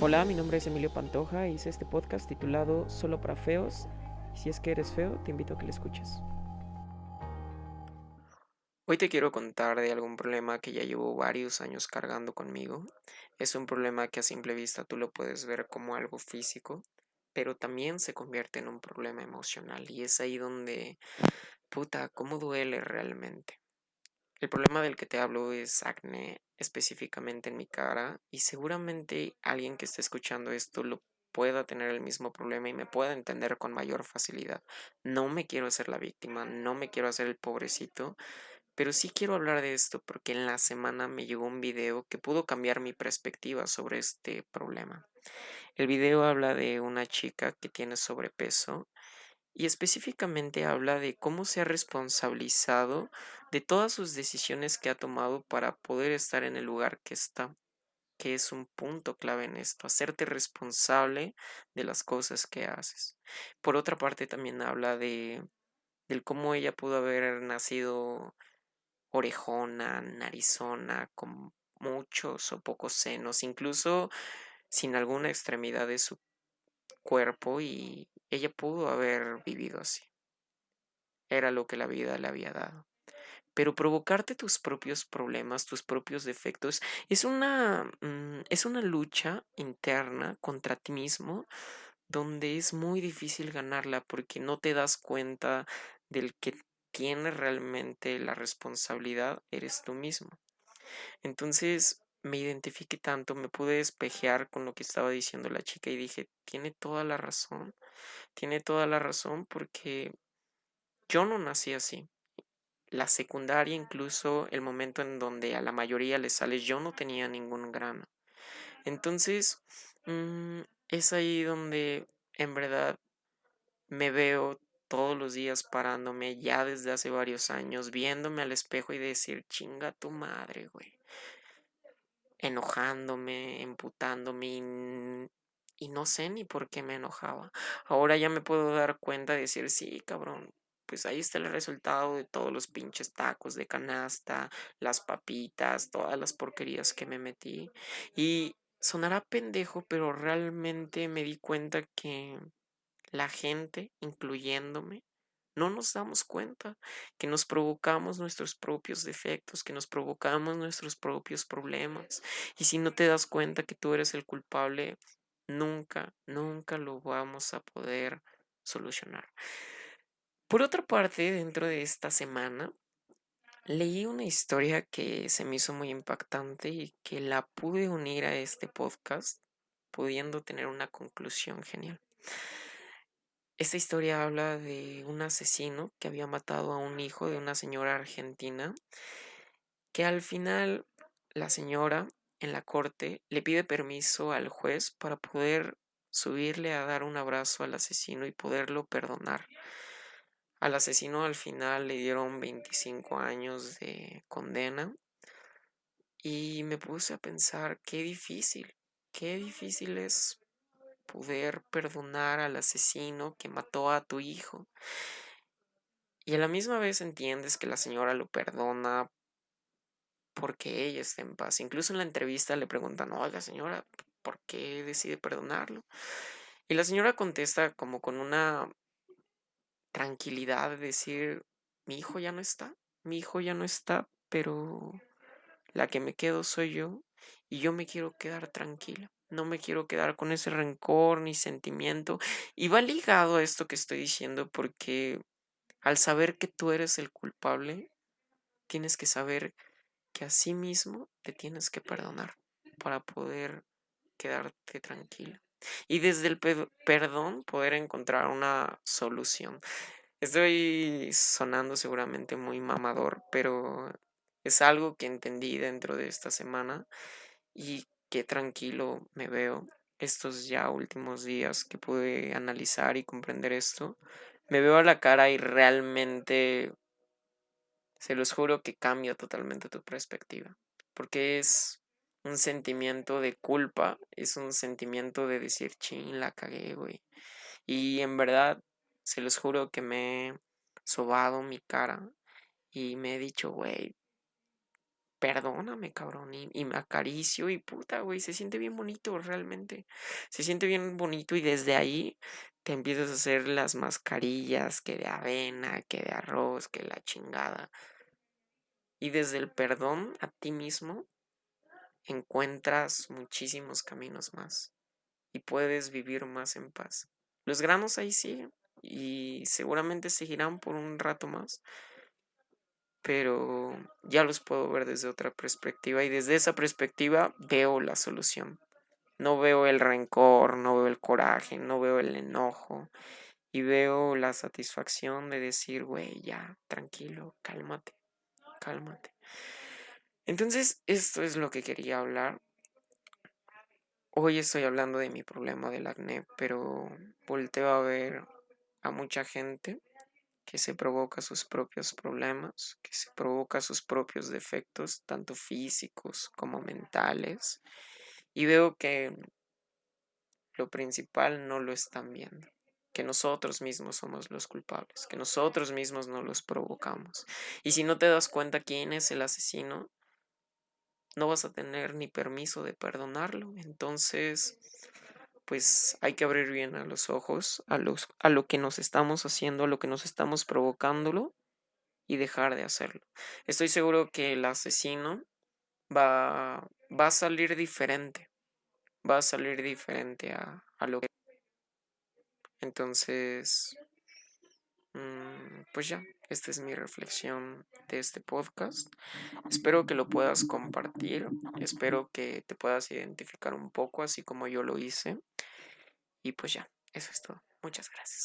Hola, mi nombre es Emilio Pantoja y hice este podcast titulado Solo para Feos. Si es que eres feo, te invito a que lo escuches. Hoy te quiero contar de algún problema que ya llevo varios años cargando conmigo. Es un problema que a simple vista tú lo puedes ver como algo físico, pero también se convierte en un problema emocional y es ahí donde, puta, cómo duele realmente. El problema del que te hablo es acné, específicamente en mi cara, y seguramente alguien que esté escuchando esto lo pueda tener el mismo problema y me pueda entender con mayor facilidad. No me quiero hacer la víctima, no me quiero hacer el pobrecito, pero sí quiero hablar de esto porque en la semana me llegó un video que pudo cambiar mi perspectiva sobre este problema. El video habla de una chica que tiene sobrepeso y específicamente habla de cómo se ha responsabilizado de todas sus decisiones que ha tomado para poder estar en el lugar que está, que es un punto clave en esto, hacerte responsable de las cosas que haces. Por otra parte también habla de cómo ella pudo haber nacido orejona, narizona, con muchos o pocos senos, incluso sin alguna extremidad de su cuerpo y ella pudo haber vivido así. Era lo que la vida le había dado. Pero provocarte tus propios problemas, tus propios defectos, es una, mm, es una lucha interna contra ti mismo donde es muy difícil ganarla porque no te das cuenta del que tiene realmente la responsabilidad, eres tú mismo. Entonces me identifiqué tanto, me pude despejear con lo que estaba diciendo la chica y dije, tiene toda la razón, tiene toda la razón porque yo no nací así. La secundaria, incluso el momento en donde a la mayoría le sale, yo no tenía ningún grano. Entonces, mm, es ahí donde en verdad me veo todos los días parándome ya desde hace varios años, viéndome al espejo y decir, chinga tu madre, güey. Enojándome, emputándome y, no sé ni por qué me enojaba. Ahora ya me puedo dar cuenta de decir, sí, cabrón, pues ahí está el resultado de todos los pinches tacos de canasta, las papitas, todas las porquerías que me metí. Y sonará pendejo, pero realmente me di cuenta que la gente, incluyéndome, no nos damos cuenta que nos provocamos nuestros propios defectos, que nos provocamos nuestros propios problemas. Y si no te das cuenta que tú eres el culpable, nunca, nunca lo vamos a poder solucionar. Por otra parte, dentro de esta semana, leí una historia que se me hizo muy impactante y que la pude unir a este podcast, pudiendo tener una conclusión genial. Esta historia habla de un asesino que había matado a un hijo de una señora argentina, que al final la señora en la corte le pide permiso al juez para poder subirle a dar un abrazo al asesino y poderlo perdonar. Al asesino al final le dieron 25 años de condena y me puse a pensar qué difícil, qué difícil es poder perdonar al asesino que mató a tu hijo. Y a la misma vez entiendes que la señora lo perdona porque ella está en paz. Incluso en la entrevista le preguntan, oiga señora, ¿por qué decide perdonarlo? Y la señora contesta como con una tranquilidad de decir, mi hijo ya no está, mi hijo ya no está, pero la que me quedo soy yo y yo me quiero quedar tranquila. No me quiero quedar con ese rencor ni sentimiento. Y va ligado a esto que estoy diciendo porque al saber que tú eres el culpable, tienes que saber que a sí mismo te tienes que perdonar para poder quedarte tranquila. Y desde el perdón poder encontrar una solución. Estoy sonando seguramente muy mamador, pero es algo que entendí dentro de esta semana y qué tranquilo me veo estos ya últimos días que pude analizar y comprender esto. Me veo a la cara y realmente, se los juro que cambia totalmente tu perspectiva. Porque es un sentimiento de culpa, es un sentimiento de decir, ching, la cagué, güey. Y en verdad, se los juro que me he sobado mi cara y me he dicho, güey, perdóname, cabrón, y, me acaricio y puta, güey, se siente bien bonito realmente. Se siente bien bonito y desde ahí te empiezas a hacer las mascarillas, que de avena, que de arroz, que la chingada. Y desde el perdón a ti mismo encuentras muchísimos caminos más y puedes vivir más en paz. Los granos ahí siguen y seguramente seguirán por un rato más, pero ya los puedo ver desde otra perspectiva y desde esa perspectiva veo la solución. No veo el rencor, no veo el coraje, no veo el enojo y veo la satisfacción de decir, güey, ya, tranquilo, cálmate, cálmate. Entonces, esto es lo que quería hablar. Hoy estoy hablando de mi problema del acné, pero volteo a ver a mucha gente que se provoca sus propios problemas, que se provoca sus propios defectos, tanto físicos como mentales, y veo que lo principal no lo están viendo, que nosotros mismos somos los culpables, que nosotros mismos no los provocamos. Y si no te das cuenta quién es el asesino, no vas a tener ni permiso de perdonarlo. Entonces, pues hay que abrir bien a los ojos a, los, a lo que nos estamos haciendo, a lo que nos estamos provocándolo y dejar de hacerlo. Estoy seguro que el asesino va, va a salir diferente, va a salir diferente a, a lo que... Entonces, mm, pues ya, esta es mi reflexión de este podcast. Espero que lo puedas compartir, espero que te puedas identificar un poco así como yo lo hice. Y pues ya, eso es todo. Muchas gracias.